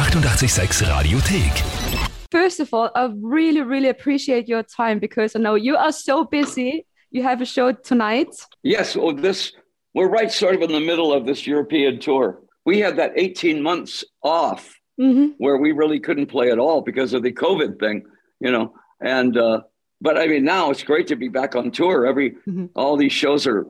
886 Radiothek. First of all, I really, really appreciate your time because I know you are so busy. You have a show tonight. Yes, well, this we're right sort of in the middle of this European tour. We had that 18 months off Mhm. where we really couldn't play at all because of the COVID thing, you know. And uh, but I mean, now it's great to be back on tour. Every Mhm. all these shows are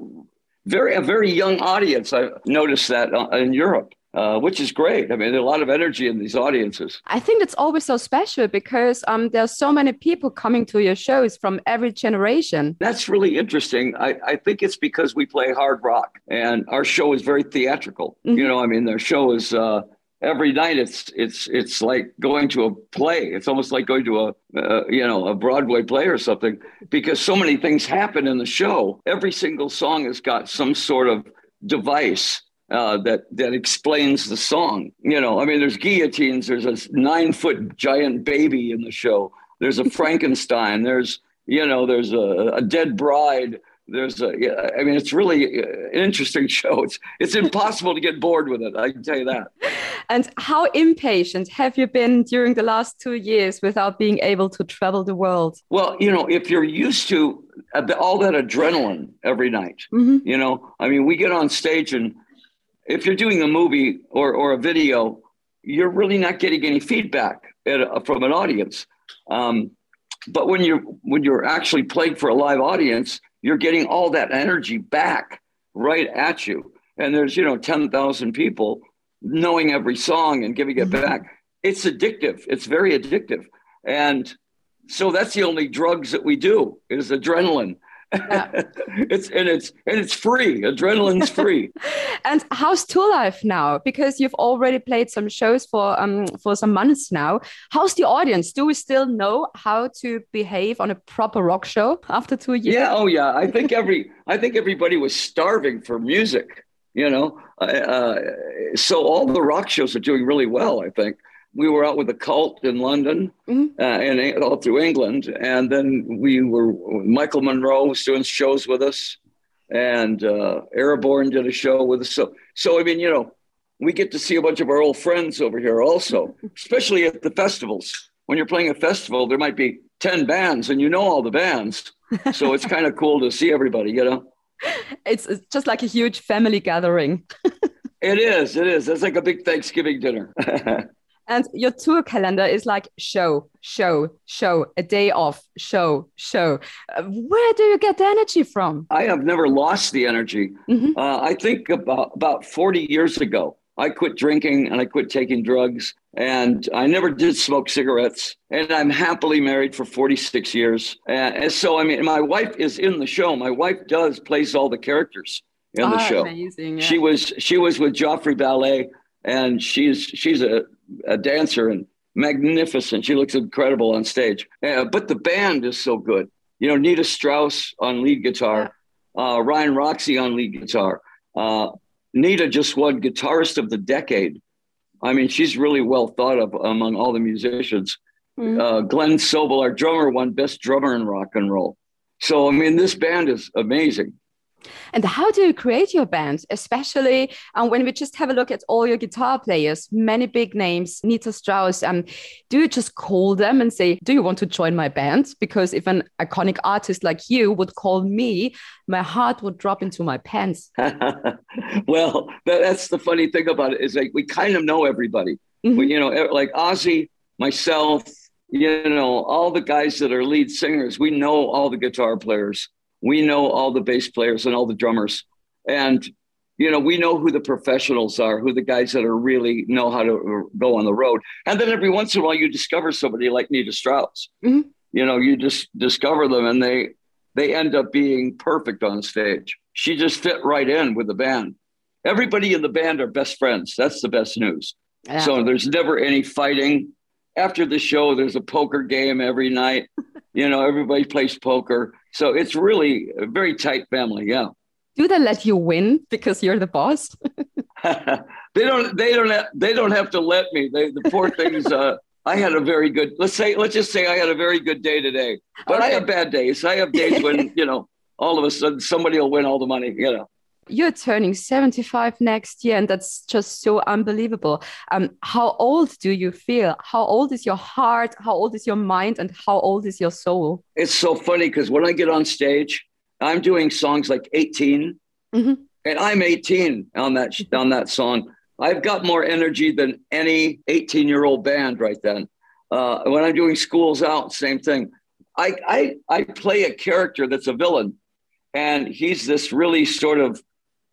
very a very young audience. I noticed that uh, in Europe, uh, which is great. I mean, there's a lot of energy in these audiences. I think it's always so special because um, there's so many people coming to your shows from every generation. That's really interesting. I, I think it's because we play hard rock and our show is very theatrical. Mhm. You know, I mean, their show is uh, every night. It's it's it's like going to a play. It's almost like going to a uh, you know a Broadway play or something because so many things happen in the show. Every single song has got some sort of device. Uh, that that explains the song. You know, I mean, there's guillotines. There's a nine foot giant baby in the show. There's a Frankenstein. There's you know, there's a, a dead bride. There's a, yeah, I mean, it's really uh, an interesting show. It's it's impossible to get bored with it. I can tell you that. And how impatient have you been during the last two years without being able to travel the world? Well, you know, if you're used to all that adrenaline every night, Mhm. you know, I mean, we get on stage and if you're doing a movie or, or a video, you're really not getting any feedback at, from an audience. Um, but when you're when you're actually playing for a live audience, you're getting all that energy back right at you. And there's you know ten thousand people knowing every song and giving it back. It's addictive. It's very addictive. And so that's the only drugs that we do is adrenaline. Yeah. it's and it's and it's free. Adrenaline's free. And how's Tour Life now? Because you've already played some shows for um for some months now. How's the audience? Do we still know how to behave on a proper rock show after two years? Yeah. Oh, yeah. I think every I think everybody was starving for music. You know, uh, so all the rock shows are doing really well. I think we were out with a Cult in London Mhm. uh, and all through England, and then we were Michael Monroe was doing shows with us, and uh, Airborne did a show with us. So, so I mean, you know, we get to see a bunch of our old friends over here also, especially at the festivals. When you're playing a festival, there might be ten bands, and you know all the bands, so it's kind of cool to see everybody. You know. It's, it's just like a huge family gathering. It is. It is. It's like a big Thanksgiving dinner. And your tour calendar is like show, show, show, a day off, show, show. Uh, where do you get the energy from? I have never lost the energy. Mhm. Uh, I think about about 40 years ago, I quit drinking and I quit taking drugs, and I never did smoke cigarettes. And I'm happily married for 46 years. And, and so, I mean, my wife is in the show. My wife does plays all the characters in the Ah, show. Amazing. yeah. She was she was with Joffrey Ballet, and she's she's a, a dancer and magnificent. She looks incredible on stage. Uh, but the band is so good. You know, Nita Strauss on lead guitar, uh, Ryan Roxie on lead guitar. Uh, Nita just won Guitarist of the Decade. I mean, she's really well thought of among all the musicians. Mhm. Uh, Glen Sobel, our drummer, won Best Drummer in Rock and Roll. So, I mean, this band is amazing. And how do you create your band, especially um, when we just have a look at all your guitar players, many big names, Nita Strauss? Um, do you just call them and say, Do you want to join my band? Because if an iconic artist like you would call me, my heart would drop into my pants. well, that, that's the funny thing about it is like we kind of know everybody. Mhm. We, you know, like Ozzy, myself, you know, all the guys that are lead singers. We know all the guitar players. We know all the bass players and all the drummers, and you know, we know who the professionals are, who the guys that are really know how to uh, go on the road. And then every once in a while, you discover somebody like Nita Strauss. Mhm. You know, you just discover them, and they they end up being perfect on stage. She just fit right in with the band. Everybody in the band are best friends. That's the best news. Yeah. So there's never any fighting. After the show, there's a poker game every night. you know, everybody plays poker. So it's really a very tight family. Yeah. do they let you win because you're the boss? they don't. They don't. Have, they don't have to let me. They, the poor things. Uh, I had a very good. Let's say. Let's just say I had a very good day today. But I have bad days. I have days when you know all of a sudden somebody will win all the money. You know. You're turning 75 next year, and that's just so unbelievable. Um, how old do you feel? How old is your heart? How old is your mind? And how old is your soul? It's so funny because when I get on stage, I'm doing songs like 18, mm-hmm. and I'm 18 on that on that song. I've got more energy than any 18 year old band right then. Uh, when I'm doing Schools Out, same thing. I, I I play a character that's a villain, and he's this really sort of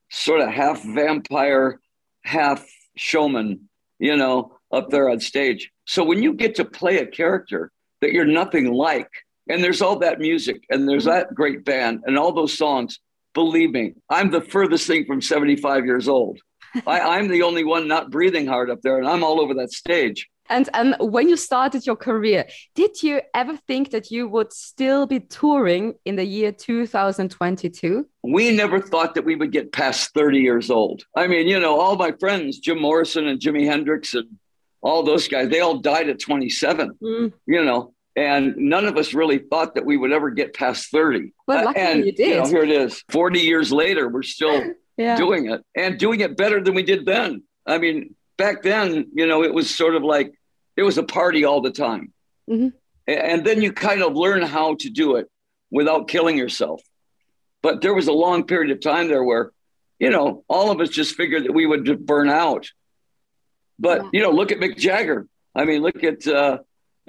sort of half vampire, half showman, you know, up there on stage. So when you get to play a character that you're nothing like, and there's all that music and there's that great band and all those songs, believe me, I'm the furthest thing from 75 years old. I, I'm the only one not breathing hard up there, and I'm all over that stage. And and when you started your career, did you ever think that you would still be touring in the year 2022? We never thought that we would get past 30 years old. I mean, you know, all my friends, Jim Morrison and Jimi Hendrix and all those guys, they all died at 27. Mm. You know, and none of us really thought that we would ever get past 30. Well, luckily and, you did. You know, here it is. 40 years later, we're still yeah. doing it and doing it better than we did then. I mean, back then, you know, it was sort of like it was a party all the time. Mm-hmm. And then you kind of learn how to do it without killing yourself. But there was a long period of time there where, you know, all of us just figured that we would burn out. But, yeah. you know, look at Mick Jagger. I mean, look at, uh,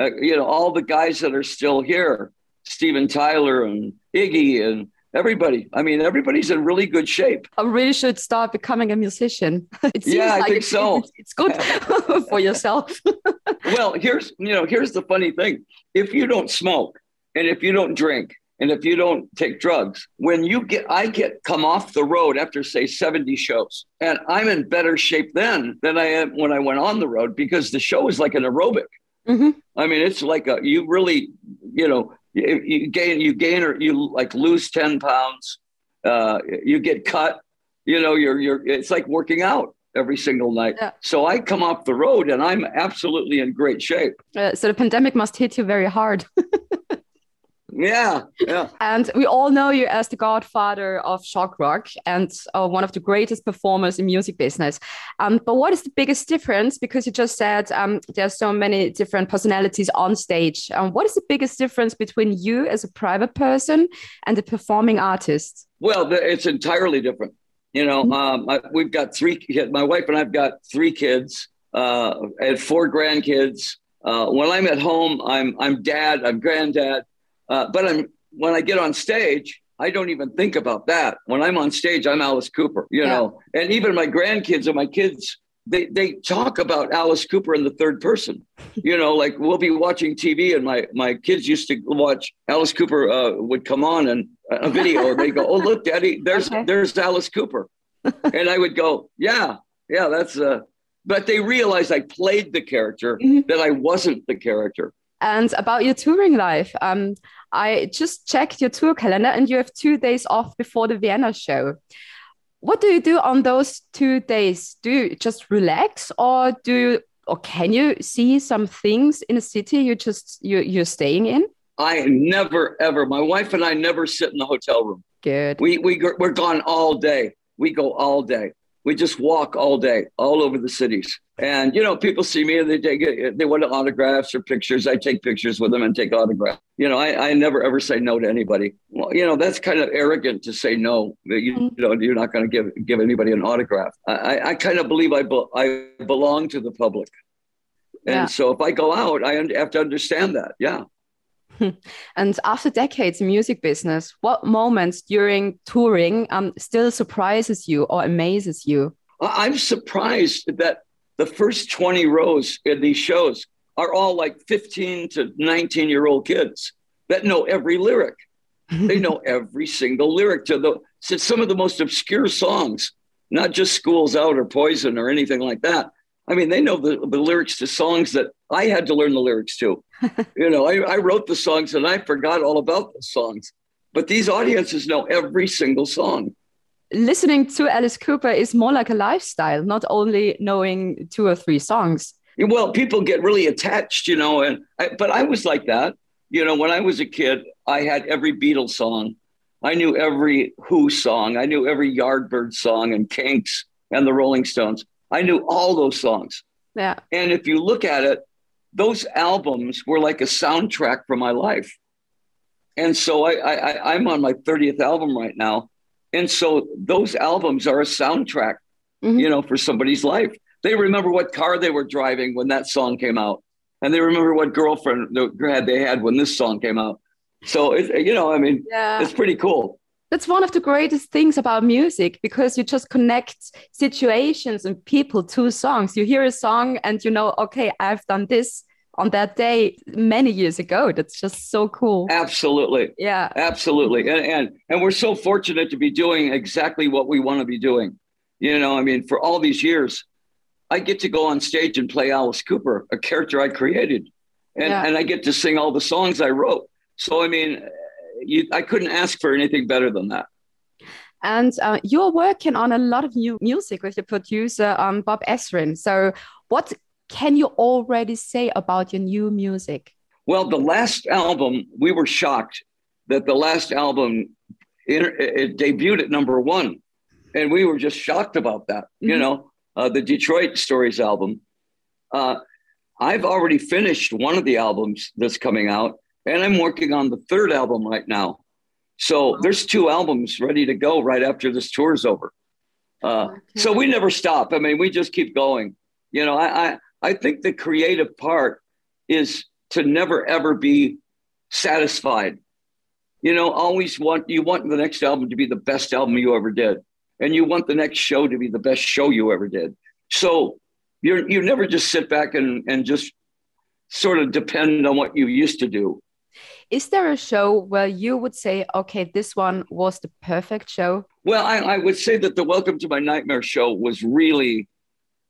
uh, you know, all the guys that are still here, Steven Tyler and Iggy and everybody. I mean, everybody's in really good shape. I really should start becoming a musician. It seems yeah, I think it's, so. It's good for yourself. well, here's you know, here's the funny thing: if you don't smoke and if you don't drink and if you don't take drugs, when you get, I get come off the road after say 70 shows, and I'm in better shape then than I am when I went on the road because the show is like an aerobic. Mm-hmm. I mean, it's like a, you really, you know, you, you gain, you gain or you like lose 10 pounds, uh, you get cut, you know, you're, you're, it's like working out every single night. Yeah. So I come off the road and I'm absolutely in great shape. Uh, so the pandemic must hit you very hard. Yeah, yeah. And we all know you as the godfather of shock rock and uh, one of the greatest performers in music business. Um, but what is the biggest difference? Because you just said um, there are so many different personalities on stage. Um, what is the biggest difference between you as a private person and a performing artist? Well, it's entirely different. You know, mm-hmm. um, I, we've got three. My wife and I've got three kids uh, and four grandkids. Uh, when I'm at home, I'm I'm dad, I'm granddad. Uh, but I'm when I get on stage, I don't even think about that. When I'm on stage, I'm Alice Cooper, you yeah. know. And even my grandkids and my kids, they they talk about Alice Cooper in the third person. You know, like we'll be watching TV, and my my kids used to watch Alice Cooper uh, would come on and a video, and they go, "Oh, look, Daddy, there's okay. there's Alice Cooper," and I would go, "Yeah, yeah, that's." uh But they realized I played the character, mm-hmm. that I wasn't the character. And about your touring life, um, I just checked your tour calendar and you have two days off before the Vienna show. What do you do on those two days? Do you just relax or do you or can you see some things in a city you just you you're staying in? I never ever. My wife and I never sit in the hotel room. Good. We we we're gone all day. We go all day we just walk all day, all over the cities. And you know, people see me and they take they want autographs or pictures. I take pictures with them and take autographs. You know, I, I never ever say no to anybody. Well, you know, that's kind of arrogant to say no. You, mm-hmm. you know, you're not going to give give anybody an autograph. I, I kind of believe I be, I belong to the public, and yeah. so if I go out, I have to understand that. Yeah. And after decades in music business, what moments during touring um, still surprises you or amazes you? I'm surprised that the first 20 rows in these shows are all like 15 to 19 year old kids that know every lyric. they know every single lyric to the some of the most obscure songs, not just Schools Out or Poison or anything like that. I mean, they know the, the lyrics to songs that I had to learn the lyrics to. you know, I, I wrote the songs and I forgot all about the songs. But these audiences know every single song. Listening to Alice Cooper is more like a lifestyle, not only knowing two or three songs. Well, people get really attached, you know, and I, but I was like that. You know, when I was a kid, I had every Beatles song. I knew every Who song. I knew every Yardbird song and Kinks and the Rolling Stones. I knew all those songs. Yeah. And if you look at it, those albums were like a soundtrack for my life. And so I, I I'm on my 30th album right now. And so those albums are a soundtrack, mm-hmm. you know, for somebody's life. They remember what car they were driving when that song came out. And they remember what girlfriend they had when this song came out. So it, you know, I mean, yeah. it's pretty cool. That's one of the greatest things about music because you just connect situations and people to songs. You hear a song and you know, okay, I've done this on that day many years ago. That's just so cool. Absolutely. Yeah. Absolutely. And and and we're so fortunate to be doing exactly what we want to be doing. You know, I mean, for all these years, I get to go on stage and play Alice Cooper, a character I created. And, yeah. and I get to sing all the songs I wrote. So, I mean, you, I couldn't ask for anything better than that. And uh, you're working on a lot of new music with your producer, um, Bob Ezrin. So, what can you already say about your new music? Well, the last album, we were shocked that the last album it, it debuted at number one, and we were just shocked about that. Mm-hmm. You know, uh, the Detroit Stories album. Uh, I've already finished one of the albums that's coming out, and I'm working on the third album right now. So there's two albums ready to go right after this tour is over. Uh. So we never stop. I mean, we just keep going. You know, I, I I think the creative part is to never ever be satisfied. You know, always want you want the next album to be the best album you ever did, and you want the next show to be the best show you ever did. So you you never just sit back and and just sort of depend on what you used to do. Is there a show where you would say, okay, this one was the perfect show? Well, I, I would say that the Welcome to My Nightmare show was really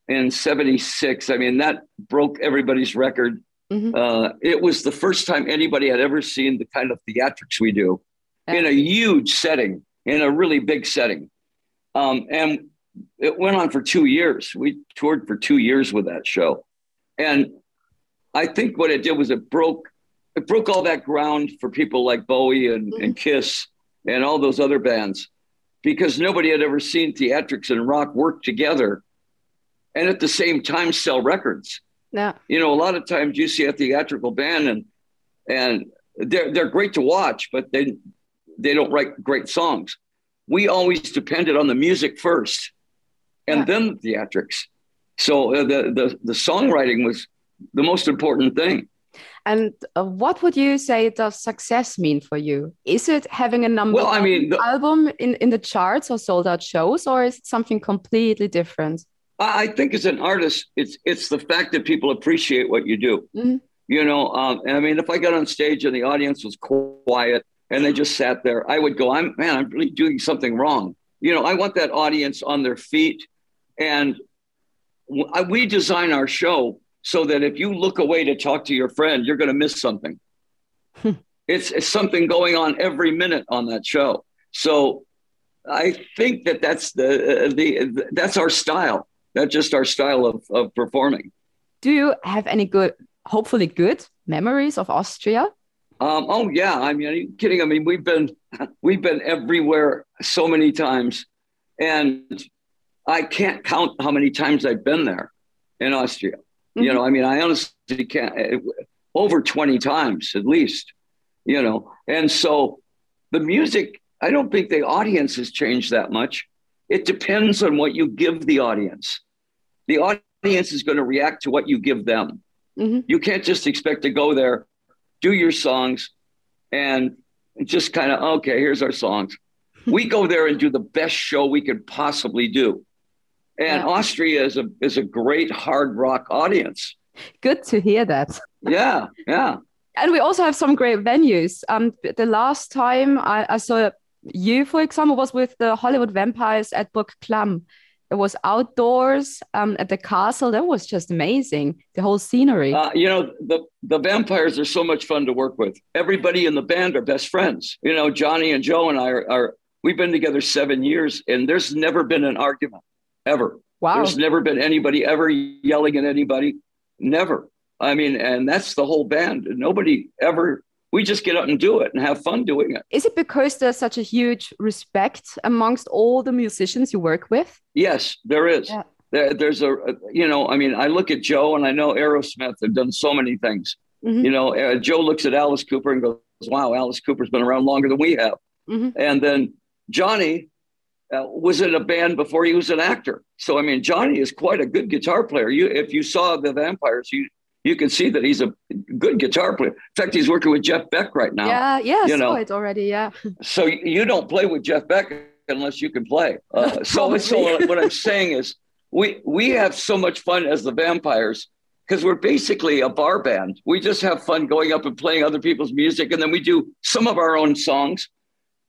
in 76. I mean, that broke everybody's record. Mm-hmm. Uh, it was the first time anybody had ever seen the kind of theatrics we do in a huge setting, in a really big setting. Um, and it went on for two years. We toured for two years with that show. And I think what it did was it broke it broke all that ground for people like Bowie and, mm-hmm. and Kiss and all those other bands because nobody had ever seen theatrics and rock work together and at the same time sell records. Yeah. You know, a lot of times you see a theatrical band and and they're they're great to watch, but they they don't write great songs. We always depended on the music first, and yeah. then the theatrics. So uh, the the the songwriting was the most important thing. And uh, what would you say does success mean for you? Is it having a number well, I mean, the, album in, in the charts or sold out shows, or is it something completely different? I think as an artist, it's it's the fact that people appreciate what you do. Mm-hmm. You know, um, I mean, if I got on stage and the audience was quiet and they just sat there, I would go, "I'm man, I'm really doing something wrong." You know, I want that audience on their feet, and we design our show so that if you look away to talk to your friend, you're going to miss something. Hmm. it's, it's something going on every minute on that show. So I think that that's the, uh, the that's our style that's just our style of, of performing. Do you have any good, hopefully good memories of Austria? Um, oh yeah, I mean, are you kidding? I mean, we've been we've been everywhere so many times, and I can't count how many times I've been there in Austria. Mm-hmm. You know, I mean, I honestly can't eh, over twenty times at least. You know, and so the music, I don't think the audience has changed that much. It depends on what you give the audience. The audience is going to react to what you give them. Mm-hmm. You can't just expect to go there, do your songs, and just kind of, okay, here's our songs. we go there and do the best show we could possibly do. And yeah. Austria is a is a great hard rock audience. Good to hear that. yeah, yeah. And we also have some great venues. Um, the last time I, I saw you, for example, was with the Hollywood Vampires at Burg Clam. It was outdoors um, at the castle. That was just amazing. The whole scenery. Uh, you know, the the vampires are so much fun to work with. Everybody in the band are best friends. You know, Johnny and Joe and I are, are we've been together seven years, and there's never been an argument ever. Wow. There's never been anybody ever yelling at anybody. Never. I mean, and that's the whole band. Nobody ever we just get up and do it and have fun doing it. Is it because there's such a huge respect amongst all the musicians you work with? Yes, there is. Yeah. There, there's a, you know, I mean, I look at Joe and I know Aerosmith have done so many things. Mm-hmm. You know, uh, Joe looks at Alice Cooper and goes, wow, Alice Cooper's been around longer than we have. Mm-hmm. And then Johnny uh, was in a band before he was an actor. So, I mean, Johnny is quite a good guitar player. You, if you saw the Vampires, you, you can see that he's a good guitar player. In fact, he's working with Jeff Beck right now. Yeah, yeah, you know it already. Yeah. So you don't play with Jeff Beck unless you can play. Uh, so, so what I'm saying is, we we have so much fun as the Vampires because we're basically a bar band. We just have fun going up and playing other people's music, and then we do some of our own songs.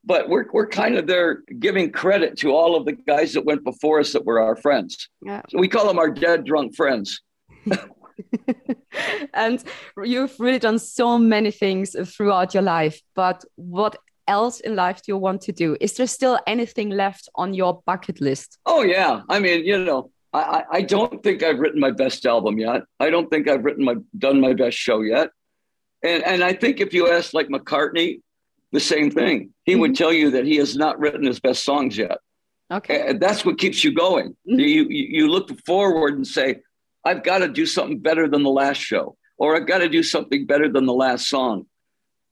But we're we're kind of there giving credit to all of the guys that went before us that were our friends. Yeah. So we call them our dead drunk friends. and you've really done so many things throughout your life. But what else in life do you want to do? Is there still anything left on your bucket list? Oh, yeah. I mean, you know, I, I don't think I've written my best album yet. I don't think I've written my done my best show yet. And and I think if you ask like McCartney, the same thing. He mm-hmm. would tell you that he has not written his best songs yet. Okay. And that's what keeps you going. Mm-hmm. You you look forward and say, I've got to do something better than the last show, or I've got to do something better than the last song.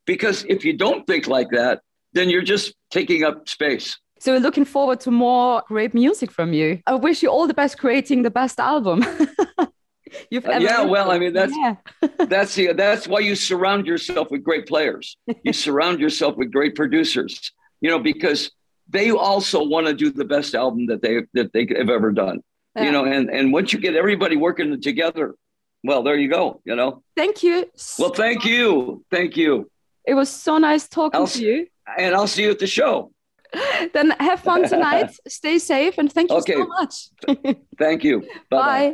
Because if you don't think like that, then you're just taking up space. So we're looking forward to more great music from you. I wish you all the best creating the best album. You've uh, yeah, well, I mean that's yeah. that's the that's why you surround yourself with great players. You surround yourself with great producers. You know because they also want to do the best album that they that they have ever done yeah. you know and and once you get everybody working together well there you go you know thank you well thank you thank you it was so nice talking I'll, to you and i'll see you at the show then have fun tonight stay safe and thank you okay. so much thank you bye, bye.